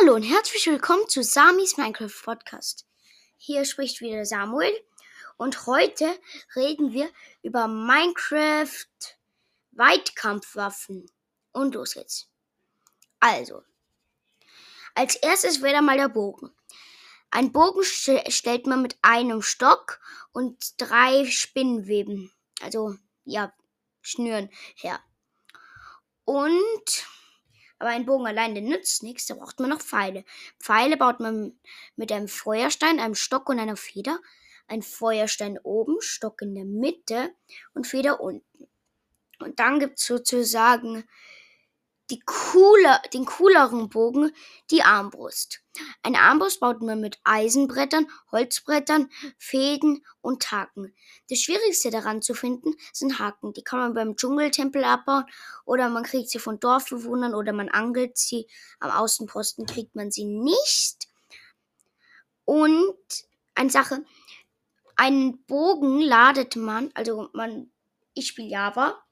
Hallo und herzlich willkommen zu Samis Minecraft Podcast. Hier spricht wieder Samuel und heute reden wir über Minecraft Weitkampfwaffen. Und los geht's. Also, als erstes wäre da mal der Bogen. Ein Bogen stellt man mit einem Stock und drei Spinnenweben, also ja, Schnüren her. Und aber ein Bogen allein, der nützt nichts, da braucht man noch Pfeile. Pfeile baut man mit einem Feuerstein, einem Stock und einer Feder. Ein Feuerstein oben, Stock in der Mitte und Feder unten. Und dann gibt es sozusagen cooler, den cooleren Bogen, die Armbrust. Eine Armbrust baut man mit Eisenbrettern, Holzbrettern, Fäden und Haken. Das Schwierigste daran zu finden sind Haken. Die kann man beim Dschungeltempel abbauen oder man kriegt sie von Dorfbewohnern oder man angelt sie. Am Außenposten kriegt man sie nicht. Und eine Sache, einen Bogen ladet man, also man, ich spiele Java,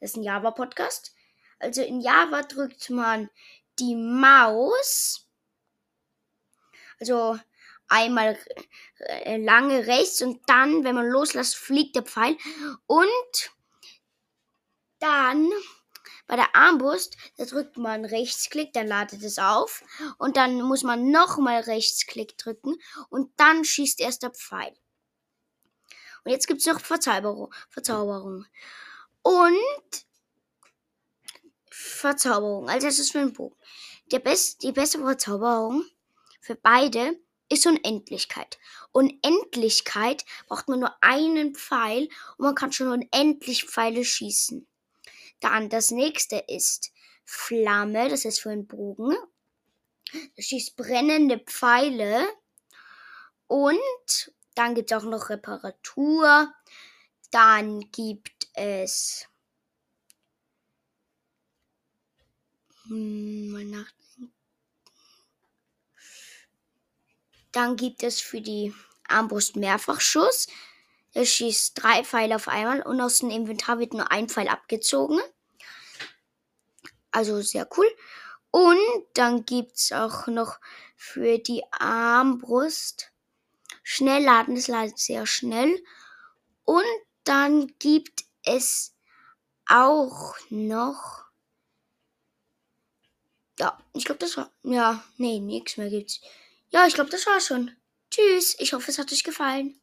das ist ein Java-Podcast also in Java drückt man die Maus, also einmal äh, lange rechts und dann, wenn man loslässt, fliegt der Pfeil. Und dann bei der Armbrust, da drückt man Rechtsklick, dann ladet es auf. Und dann muss man nochmal Rechtsklick drücken und dann schießt erst der Pfeil. Und jetzt gibt es noch Verzauberung. Verzauberung. Und Verzauberung. Also es ist für den Bogen. Der best, die beste Verzauberung für beide ist Unendlichkeit. Unendlichkeit braucht man nur einen Pfeil und man kann schon unendlich Pfeile schießen. Dann das nächste ist Flamme, das ist für den Bogen. Das schießt brennende Pfeile. Und dann gibt es auch noch Reparatur. Dann gibt es mal nachdenken. Dann gibt es für die Armbrust Mehrfachschuss. Er schießt drei Pfeile auf einmal und aus dem Inventar wird nur ein Pfeil abgezogen. Also sehr cool. Und dann gibt es auch noch für die Armbrust Schnellladen. Das ladet sehr schnell. Und dann gibt es auch noch ja, ich glaube, das war. Ja, nee, nichts mehr gibt's. Ja, ich glaube, das war schon. Tschüss. Ich hoffe, es hat euch gefallen.